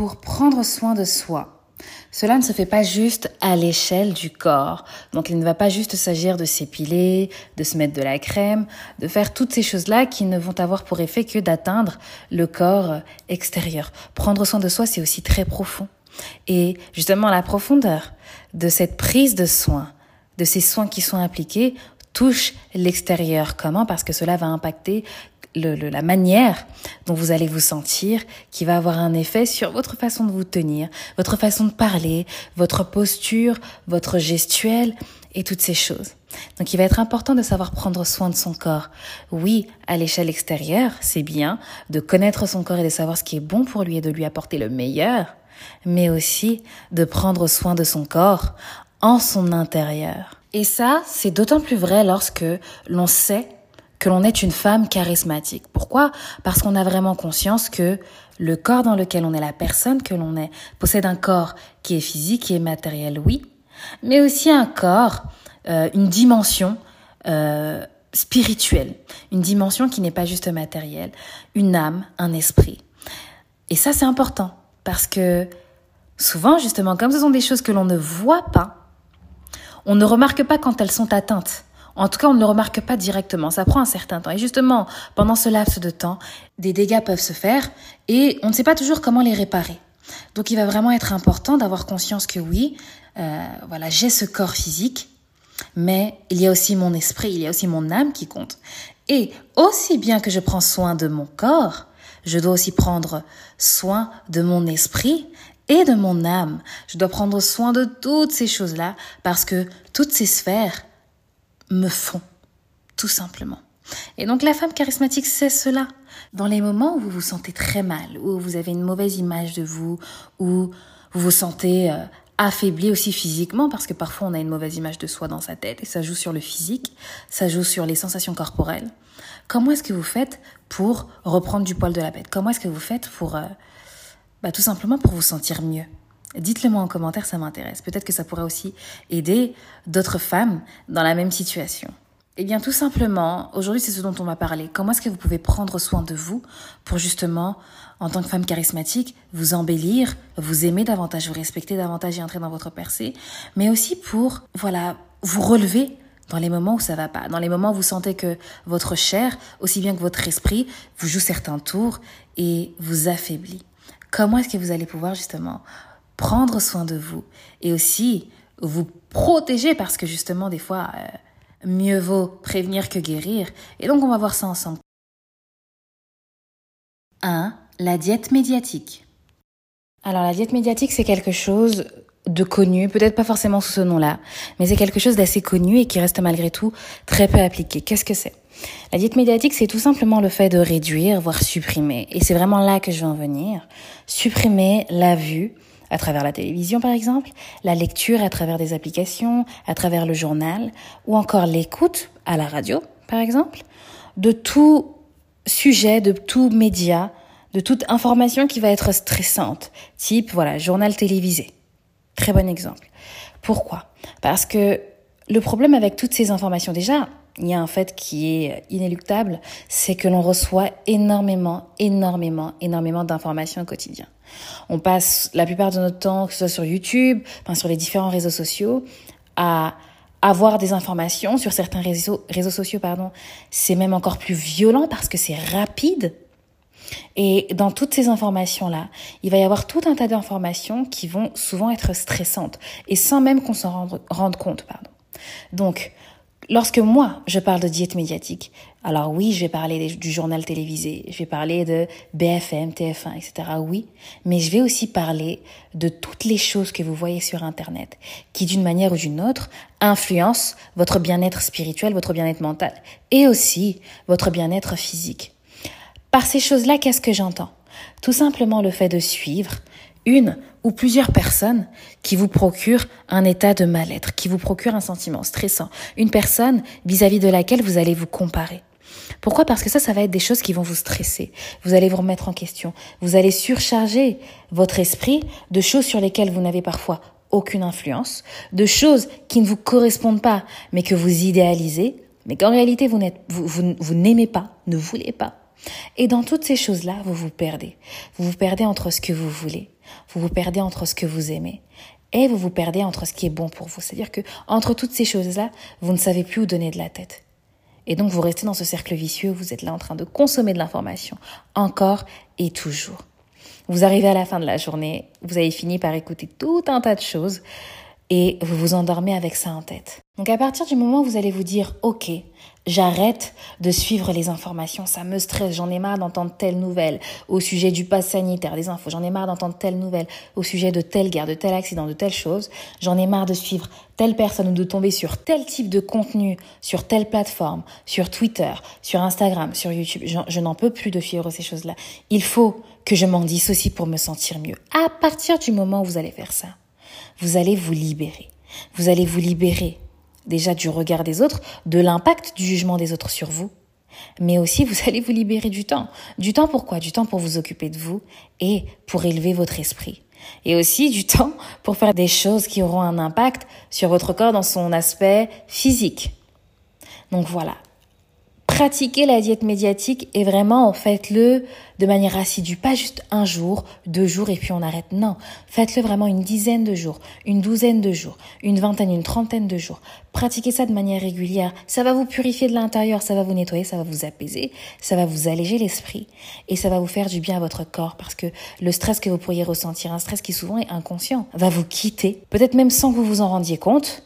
pour prendre soin de soi, cela ne se fait pas juste à l'échelle du corps. Donc il ne va pas juste s'agir de s'épiler, de se mettre de la crème, de faire toutes ces choses-là qui ne vont avoir pour effet que d'atteindre le corps extérieur. Prendre soin de soi, c'est aussi très profond. Et justement, la profondeur de cette prise de soin, de ces soins qui sont appliqués, touche l'extérieur. Comment? Parce que cela va impacter le, la manière dont vous allez vous sentir, qui va avoir un effet sur votre façon de vous tenir, votre façon de parler, votre posture, votre gestuelle et toutes ces choses. Donc il va être important de savoir prendre soin de son corps. Oui, à l'échelle extérieure, c'est bien de connaître son corps et de savoir ce qui est bon pour lui et de lui apporter le meilleur, mais aussi de prendre soin de son corps en son intérieur. Et ça, c'est d'autant plus vrai lorsque l'on sait que l'on est une femme charismatique. Pourquoi? Parce qu'on a vraiment conscience que le corps dans lequel on est, la personne que l'on est, possède un corps qui est physique, qui est matériel, oui, mais aussi un corps, euh, une dimension euh, spirituelle, une dimension qui n'est pas juste matérielle, une âme, un esprit. Et ça, c'est important parce que souvent, justement, comme ce sont des choses que l'on ne voit pas, on ne remarque pas quand elles sont atteintes. En tout cas, on ne le remarque pas directement. Ça prend un certain temps. Et justement, pendant ce laps de temps, des dégâts peuvent se faire et on ne sait pas toujours comment les réparer. Donc, il va vraiment être important d'avoir conscience que oui, euh, voilà, j'ai ce corps physique, mais il y a aussi mon esprit, il y a aussi mon âme qui compte. Et aussi bien que je prends soin de mon corps, je dois aussi prendre soin de mon esprit et de mon âme. Je dois prendre soin de toutes ces choses-là parce que toutes ces sphères me font, tout simplement. Et donc la femme charismatique, c'est cela. Dans les moments où vous vous sentez très mal, où vous avez une mauvaise image de vous, où vous vous sentez euh, affaibli aussi physiquement, parce que parfois on a une mauvaise image de soi dans sa tête, et ça joue sur le physique, ça joue sur les sensations corporelles. Comment est-ce que vous faites pour reprendre du poil de la bête? Comment est-ce que vous faites pour... Euh, bah, tout simplement pour vous sentir mieux? Dites-le moi en commentaire, ça m'intéresse. Peut-être que ça pourrait aussi aider d'autres femmes dans la même situation. Eh bien, tout simplement, aujourd'hui, c'est ce dont on va parler. Comment est-ce que vous pouvez prendre soin de vous pour justement, en tant que femme charismatique, vous embellir, vous aimer davantage, vous respecter davantage et entrer dans votre percée, mais aussi pour, voilà, vous relever dans les moments où ça va pas, dans les moments où vous sentez que votre chair, aussi bien que votre esprit, vous joue certains tours et vous affaiblit. Comment est-ce que vous allez pouvoir justement prendre soin de vous et aussi vous protéger parce que justement des fois euh, mieux vaut prévenir que guérir et donc on va voir ça ensemble. 1. La diète médiatique. Alors la diète médiatique c'est quelque chose de connu, peut-être pas forcément sous ce nom-là, mais c'est quelque chose d'assez connu et qui reste malgré tout très peu appliqué. Qu'est-ce que c'est? La diète médiatique, c'est tout simplement le fait de réduire, voire supprimer. Et c'est vraiment là que je veux en venir. Supprimer la vue, à travers la télévision par exemple, la lecture à travers des applications, à travers le journal, ou encore l'écoute à la radio par exemple, de tout sujet, de tout média, de toute information qui va être stressante, type voilà, journal télévisé. Très bon exemple. Pourquoi? Parce que le problème avec toutes ces informations déjà, il y a un fait qui est inéluctable, c'est que l'on reçoit énormément, énormément, énormément d'informations au quotidien. On passe la plupart de notre temps, que ce soit sur YouTube, sur les différents réseaux sociaux, à avoir des informations sur certains réseaux, réseaux sociaux, pardon. C'est même encore plus violent parce que c'est rapide. Et dans toutes ces informations-là, il va y avoir tout un tas d'informations qui vont souvent être stressantes et sans même qu'on s'en rende, rende compte, pardon. Donc, Lorsque moi, je parle de diète médiatique, alors oui, je vais parler du journal télévisé, je vais parler de BFM, TF1, etc. Oui, mais je vais aussi parler de toutes les choses que vous voyez sur Internet, qui d'une manière ou d'une autre influencent votre bien-être spirituel, votre bien-être mental, et aussi votre bien-être physique. Par ces choses-là, qu'est-ce que j'entends? Tout simplement le fait de suivre une ou plusieurs personnes qui vous procurent un état de mal-être, qui vous procurent un sentiment stressant, une personne vis-à-vis de laquelle vous allez vous comparer. Pourquoi? Parce que ça, ça va être des choses qui vont vous stresser. Vous allez vous remettre en question. Vous allez surcharger votre esprit de choses sur lesquelles vous n'avez parfois aucune influence, de choses qui ne vous correspondent pas, mais que vous idéalisez, mais qu'en réalité vous, n'aimez pas, ne voulez pas. Et dans toutes ces choses-là, vous vous perdez. Vous vous perdez entre ce que vous voulez, Vous vous perdez entre ce que vous aimez et vous vous perdez entre ce qui est bon pour vous. C'est-à-dire que entre toutes ces choses-là, vous ne savez plus où donner de la tête. Et donc vous restez dans ce cercle vicieux, vous êtes là en train de consommer de l'information, encore et toujours. Vous arrivez à la fin de la journée, vous avez fini par écouter tout un tas de choses et vous vous endormez avec ça en tête. Donc à partir du moment où vous allez vous dire, ok, J'arrête de suivre les informations, ça me stresse, j'en ai marre d'entendre telle nouvelle au sujet du pass sanitaire, des infos, j'en ai marre d'entendre telle nouvelle au sujet de telle guerre, de tel accident, de telle chose, j'en ai marre de suivre telle personne ou de tomber sur tel type de contenu, sur telle plateforme, sur Twitter, sur Instagram, sur YouTube, je, je n'en peux plus de suivre ces choses-là. Il faut que je m'en dissocie pour me sentir mieux. À partir du moment où vous allez faire ça, vous allez vous libérer. Vous allez vous libérer déjà du regard des autres, de l'impact du jugement des autres sur vous, mais aussi vous allez vous libérer du temps. Du temps pourquoi Du temps pour vous occuper de vous et pour élever votre esprit. Et aussi du temps pour faire des choses qui auront un impact sur votre corps dans son aspect physique. Donc voilà, pratiquez la diète médiatique et vraiment faites-le de manière assidue, pas juste un jour, deux jours et puis on arrête. Non, faites-le vraiment une dizaine de jours, une douzaine de jours, une vingtaine, une trentaine de jours. Pratiquez ça de manière régulière. Ça va vous purifier de l'intérieur, ça va vous nettoyer, ça va vous apaiser, ça va vous alléger l'esprit et ça va vous faire du bien à votre corps parce que le stress que vous pourriez ressentir, un stress qui souvent est inconscient, va vous quitter, peut-être même sans que vous vous en rendiez compte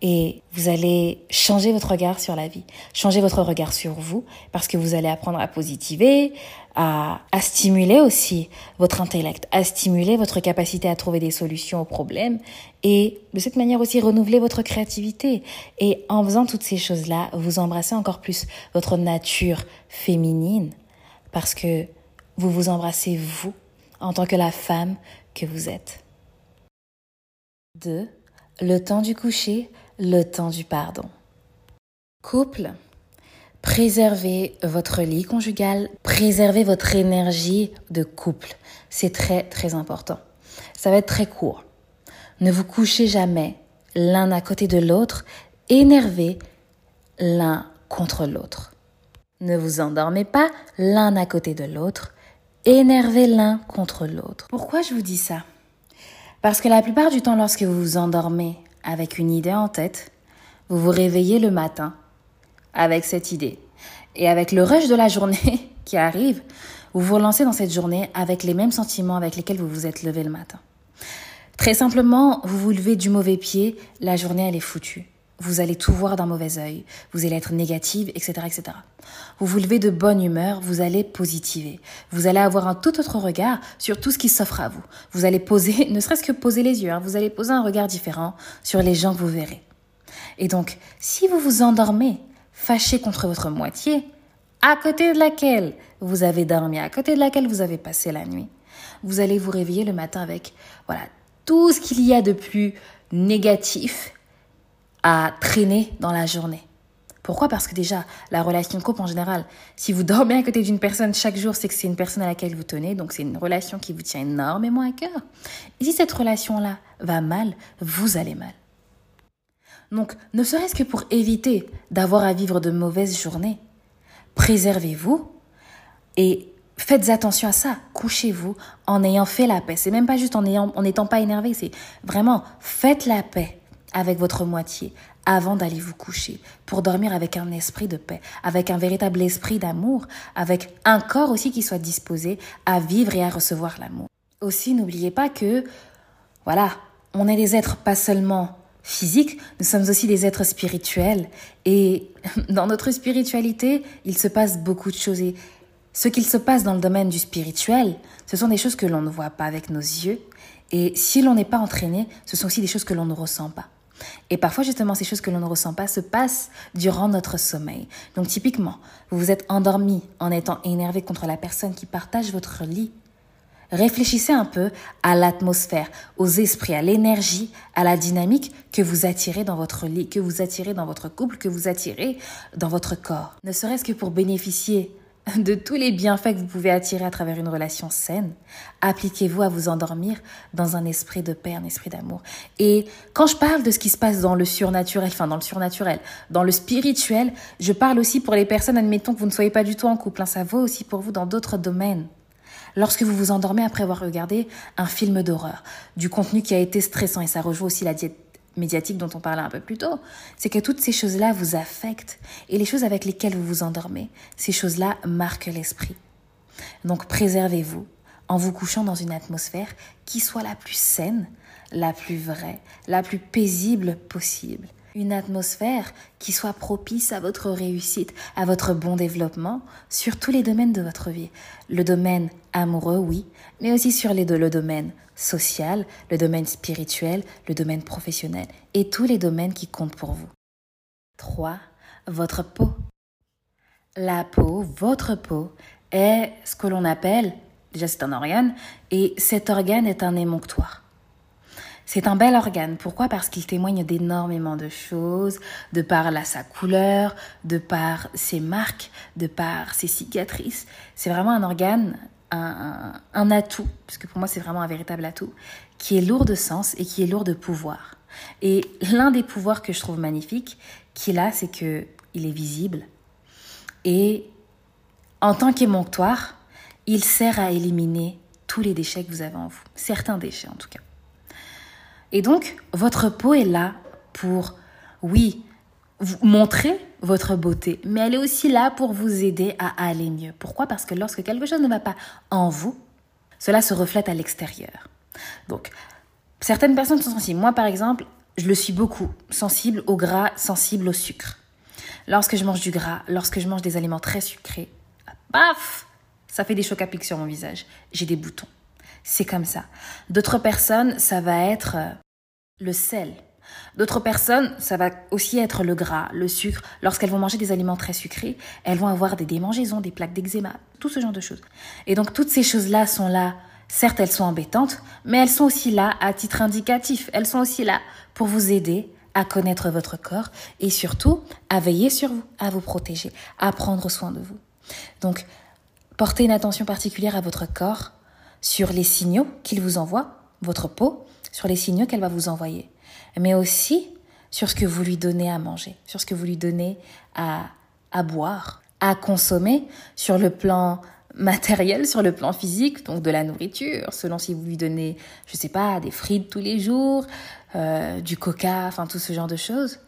et vous allez changer votre regard sur la vie, changer votre regard sur vous, parce que vous allez apprendre à positiver, à, stimuler aussi votre intellect, à stimuler votre capacité à trouver des solutions aux problèmes, et de cette manière aussi renouveler votre créativité. Et en faisant toutes ces choses-là, vous embrassez encore plus votre nature féminine, parce que vous vous embrassez vous en tant que la femme que vous êtes. 2. Le temps du coucher le temps du pardon. Couple, préservez votre lit conjugal, préservez votre énergie de couple. C'est très très important. Ça va être très court. Ne vous couchez jamais l'un à côté de l'autre, énervés l'un contre l'autre. Ne vous endormez pas l'un à côté de l'autre, énervés l'un contre l'autre. Pourquoi je vous dis ça? Parce que la plupart du temps, lorsque vous vous endormez avec une idée en tête, vous vous réveillez le matin avec cette idée. Et avec le rush de la journée qui arrive, vous vous relancez dans cette journée avec les mêmes sentiments avec lesquels vous vous êtes levé le matin. Très simplement, vous vous levez du mauvais pied, la journée elle est foutue. Vous allez tout voir d'un mauvais œil, vous allez être négative, etc., etc. Vous vous levez de bonne humeur, vous allez positiver. Vous allez avoir un tout autre regard sur tout ce qui s'offre à vous. Vous allez poser, ne serait-ce que poser les yeux, hein, vous allez poser un regard différent sur les gens que vous verrez. Et donc, si vous vous endormez, fâché contre votre moitié, à côté de laquelle vous avez dormi, à côté de laquelle vous avez passé la nuit, vous allez vous réveiller le matin avec, voilà, tout ce qu'il y a de plus négatif à traîner dans la journée. Pourquoi? Parce que déjà, la relation de couple en général, si vous dormez à côté d'une personne chaque jour, c'est que c'est une personne à laquelle vous tenez, donc c'est une relation qui vous tient énormément à cœur. Et si cette relation-là va mal, vous allez mal. Donc, ne serait-ce que pour éviter d'avoir à vivre de mauvaises journées, préservez-vous et faites attention à ça. Couchez-vous en ayant fait la paix. C'est même pas juste en n'étant pas énervé, c'est vraiment faites la paix avec votre moitié avant d'aller vous coucher, pour dormir avec un esprit de paix, avec un véritable esprit d'amour, avec un corps aussi qui soit disposé à vivre et à recevoir l'amour. Aussi, n'oubliez pas que, voilà, on est des êtres pas seulement physiques, nous sommes aussi des êtres spirituels. Et dans notre spiritualité, il se passe beaucoup de choses. Et ce qu'il se passe dans le domaine du spirituel, ce sont des choses que l'on ne voit pas avec nos yeux. Et si l'on n'est pas entraîné, ce sont aussi des choses que l'on ne ressent pas. Et parfois, justement, ces choses que l'on ne ressent pas se passent durant notre sommeil. Donc, typiquement, vous vous êtes endormi en étant énervé contre la personne qui partage votre lit. Réfléchissez un peu à l'atmosphère, aux esprits, à l'énergie, à la dynamique que vous attirez dans votre lit, que vous attirez dans votre couple, que vous attirez dans votre corps. Ne serait-ce que pour bénéficier de tous les bienfaits que vous pouvez attirer à travers une relation saine, appliquez-vous à vous endormir dans un esprit de paix, un esprit d'amour. Et quand je parle de ce qui se passe dans le surnaturel, enfin dans le surnaturel, dans le spirituel, je parle aussi pour les personnes, admettons que vous ne soyez pas du tout en couple, hein, ça vaut aussi pour vous dans d'autres domaines. Lorsque vous vous endormez après avoir regardé un film d'horreur, du contenu qui a été stressant, et ça rejoint aussi la diète médiatique dont on parlait un peu plus tôt, c'est que toutes ces choses-là vous affectent. Et les choses avec lesquelles vous vous endormez, ces choses-là marquent l'esprit. Donc préservez-vous en vous couchant dans une atmosphère qui soit la plus saine, la plus vraie, la plus paisible possible. Une atmosphère qui soit propice à votre réussite, à votre bon développement sur tous les domaines de votre vie. Le domaine amoureux, oui, mais aussi sur les deux, le domaine social, le domaine spirituel, le domaine professionnel et tous les domaines qui comptent pour vous. 3. Votre peau. La peau, votre peau, est ce que l'on appelle, déjà c'est un organe, et cet organe est un émonctoire. C'est un bel organe. Pourquoi? Parce qu'il témoigne d'énormément de choses, de par la, sa couleur, de par ses marques, de par ses cicatrices. C'est vraiment un organe, un, un, atout, parce que pour moi c'est vraiment un véritable atout, qui est lourd de sens et qui est lourd de pouvoir. Et l'un des pouvoirs que je trouve magnifique qu'il a, c'est que il est visible et en tant qu'émonctoire, il sert à éliminer tous les déchets que vous avez en vous, certains déchets en tout cas. Et donc, votre peau est là pour, oui, montrer votre beauté, mais elle est aussi là pour vous aider à aller mieux. Pourquoi? Parce que lorsque quelque chose ne va pas en vous, cela se reflète à l'extérieur. Donc, certaines personnes sont sensibles. Moi, par exemple, je le suis beaucoup, sensible au gras, sensible au sucre. Lorsque je mange du gras, lorsque je mange des aliments très sucrés, paf, ça fait des chocs à pic sur mon visage. J'ai des boutons. C'est comme ça. D'autres personnes, ça va être euh, le sel. D'autres personnes, ça va aussi être le gras, le sucre. Lorsqu'elles vont manger des aliments très sucrés, elles vont avoir des démangeaisons, des plaques d'eczéma, tout ce genre de choses. Et donc toutes ces choses-là sont là. Certes, elles sont embêtantes, mais elles sont aussi là à titre indicatif. Elles sont aussi là pour vous aider à connaître votre corps et surtout à veiller sur vous, à vous protéger, à prendre soin de vous. Donc, portez une attention particulière à votre corps sur les signaux qu'il vous envoie, votre peau, sur les signaux qu'elle va vous envoyer, mais aussi sur ce que vous lui donnez à manger, sur ce que vous lui donnez à, à boire, à consommer sur le plan matériel, sur le plan physique, donc de la nourriture, selon si vous lui donnez, je sais pas, des frites tous les jours, euh, du coca, enfin tout ce genre de choses,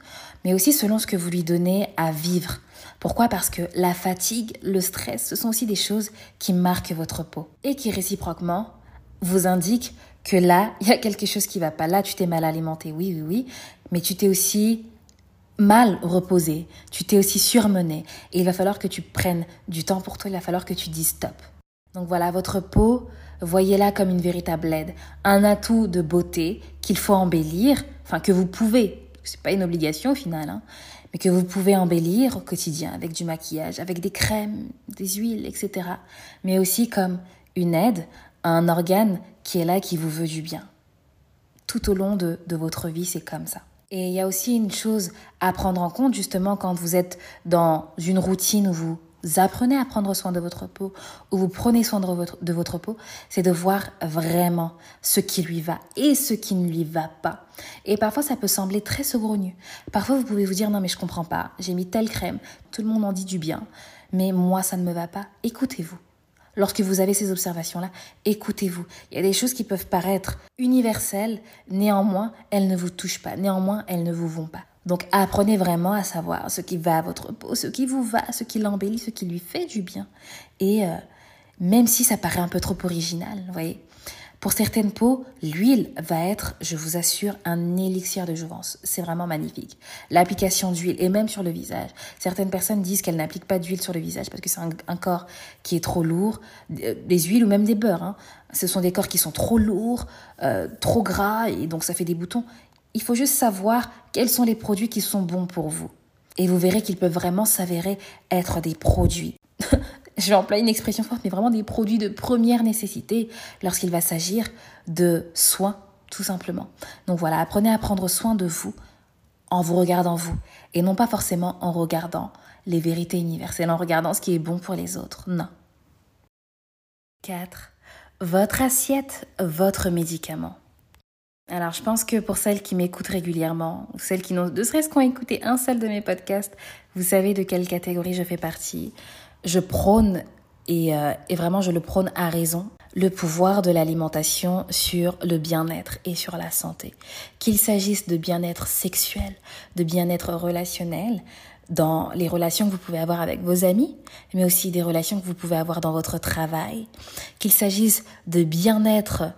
mais aussi selon ce que vous lui donnez à vivre, pourquoi? Parce que la fatigue, le stress, ce sont aussi des choses qui marquent votre peau et qui réciproquement vous indiquent que là, il y a quelque chose qui va pas. Là, tu t'es mal alimenté, oui, oui, oui, mais tu t'es aussi mal reposé, tu t'es aussi surmené. Et il va falloir que tu prennes du temps pour toi, il va falloir que tu dises stop. Donc voilà, votre peau, voyez-la comme une véritable aide, un atout de beauté qu'il faut embellir, enfin que vous pouvez, c'est pas une obligation au final, hein, mais que vous pouvez embellir au quotidien avec du maquillage, avec des crèmes, des huiles, etc. Mais aussi comme une aide à un organe qui est là, qui vous veut du bien. Tout au long de, de votre vie, c'est comme ça. Et il y a aussi une chose à prendre en compte justement quand vous êtes dans une routine où vous apprenez à prendre soin de votre peau ou vous prenez soin de votre, peau, c'est de voir vraiment ce qui lui va et ce qui ne lui va pas. Et parfois, ça peut sembler très saugrenu. Parfois, vous pouvez vous dire, non, mais je comprends pas, j'ai mis telle crème, tout le monde en dit du bien, mais moi, ça ne me va pas. Écoutez-vous. Lorsque vous avez ces observations-là, écoutez-vous. Il y a des choses qui peuvent paraître universelles, néanmoins, elles ne vous touchent pas, néanmoins, elles ne vous vont pas. Donc apprenez vraiment à savoir ce qui va à votre peau, ce qui vous va, ce qui l'embellit, ce qui lui fait du bien. Et euh, même si ça paraît un peu trop original, vous voyez, pour certaines peaux, l'huile va être, je vous assure, un élixir de jouvence. C'est vraiment magnifique. L'application d'huile, et même sur le visage. Certaines personnes disent qu'elles n'appliquent pas d'huile sur le visage parce que c'est un, corps qui est trop lourd. Des huiles ou même des beurres. Hein. Ce sont des corps qui sont trop lourds, euh, trop gras, et donc ça fait des boutons. Il faut juste savoir quels sont les produits qui sont bons pour vous. Et vous verrez qu'ils peuvent vraiment s'avérer être des produits. Je vais employer une expression forte, mais vraiment des produits de première nécessité lorsqu'il va s'agir de soins, tout simplement. Donc voilà, apprenez à prendre soin de vous en vous regardant vous, et non pas forcément en regardant les vérités universelles, en regardant ce qui est bon pour les autres. Non. 4. Votre assiette, votre médicament. Alors, je pense que pour celles qui m'écoutent régulièrement, ou celles qui n'ont, ne serait-ce qu'ont écouté un seul de mes podcasts, vous savez de quelle catégorie je fais partie. Je prône et, euh, et vraiment je le prône à raison, le pouvoir de l'alimentation sur le bien-être et sur la santé. Qu'il s'agisse de bien-être sexuel, de bien-être relationnel, dans les relations que vous pouvez avoir avec vos amis, mais aussi des relations que vous pouvez avoir dans votre travail, qu'il s'agisse de bien-être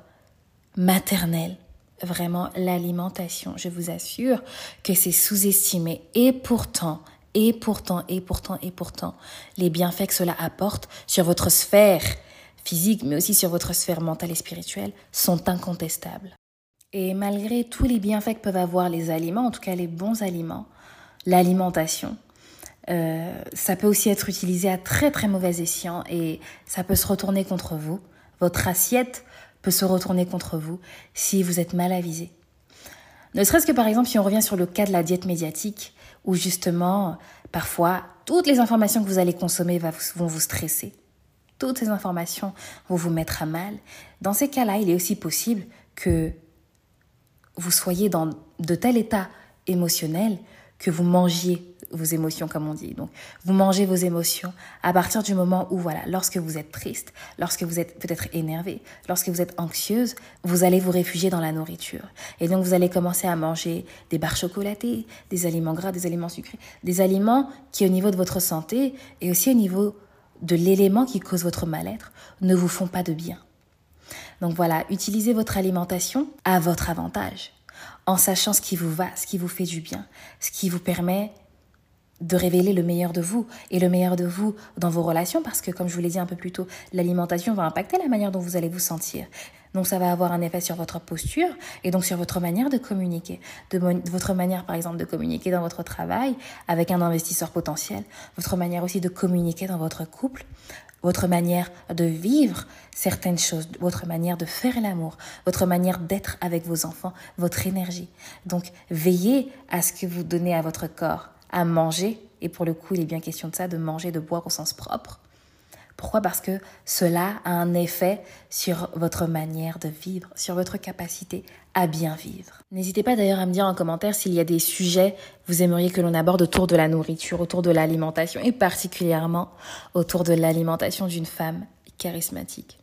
maternel, vraiment l'alimentation, je vous assure que c'est sous-estimé et pourtant, et pourtant, et pourtant, et pourtant, les bienfaits que cela apporte sur votre sphère physique, mais aussi sur votre sphère mentale et spirituelle, sont incontestables. Et malgré tous les bienfaits que peuvent avoir les aliments, en tout cas les bons aliments, l'alimentation, euh, ça peut aussi être utilisé à très très mauvais escient et ça peut se retourner contre vous. Votre assiette peut se retourner contre vous si vous êtes mal avisé. Ne serait-ce que par exemple si on revient sur le cas de la diète médiatique, où justement, parfois, toutes les informations que vous allez consommer vont vous stresser. Toutes ces informations vont vous mettre à mal. Dans ces cas-là, il est aussi possible que vous soyez dans de tel état émotionnel que vous mangiez vos émotions, comme on dit. Donc, vous mangez vos émotions à partir du moment où, voilà, lorsque vous êtes triste, lorsque vous êtes peut-être énervé, lorsque vous êtes anxieuse, vous allez vous réfugier dans la nourriture. Et donc, vous allez commencer à manger des barres chocolatées, des aliments gras, des aliments sucrés, des aliments qui, au niveau de votre santé et aussi au niveau de l'élément qui cause votre mal-être, ne vous font pas de bien. Donc voilà, utilisez votre alimentation à votre avantage, en sachant ce qui vous va, ce qui vous fait du bien, ce qui vous permet de révéler le meilleur de vous et le meilleur de vous dans vos relations parce que comme je vous l'ai dit un peu plus tôt, l'alimentation va impacter la manière dont vous allez vous sentir. Donc ça va avoir un effet sur votre posture et donc sur votre manière de communiquer, de, votre manière par exemple de communiquer dans votre travail avec un investisseur potentiel, votre manière aussi de communiquer dans votre couple, votre manière de vivre certaines choses, votre manière de faire l'amour, votre manière d'être avec vos enfants, votre énergie. Donc veillez à ce que vous donnez à votre corps à manger, et pour le coup il est bien question de ça, de manger, de boire au sens propre. Pourquoi? Parce que cela a un effet sur votre manière de vivre, sur votre capacité à bien vivre. N'hésitez pas d'ailleurs à me dire en commentaire s'il y a des sujets vous aimeriez que l'on aborde autour de la nourriture, autour de l'alimentation et particulièrement autour de l'alimentation d'une femme charismatique.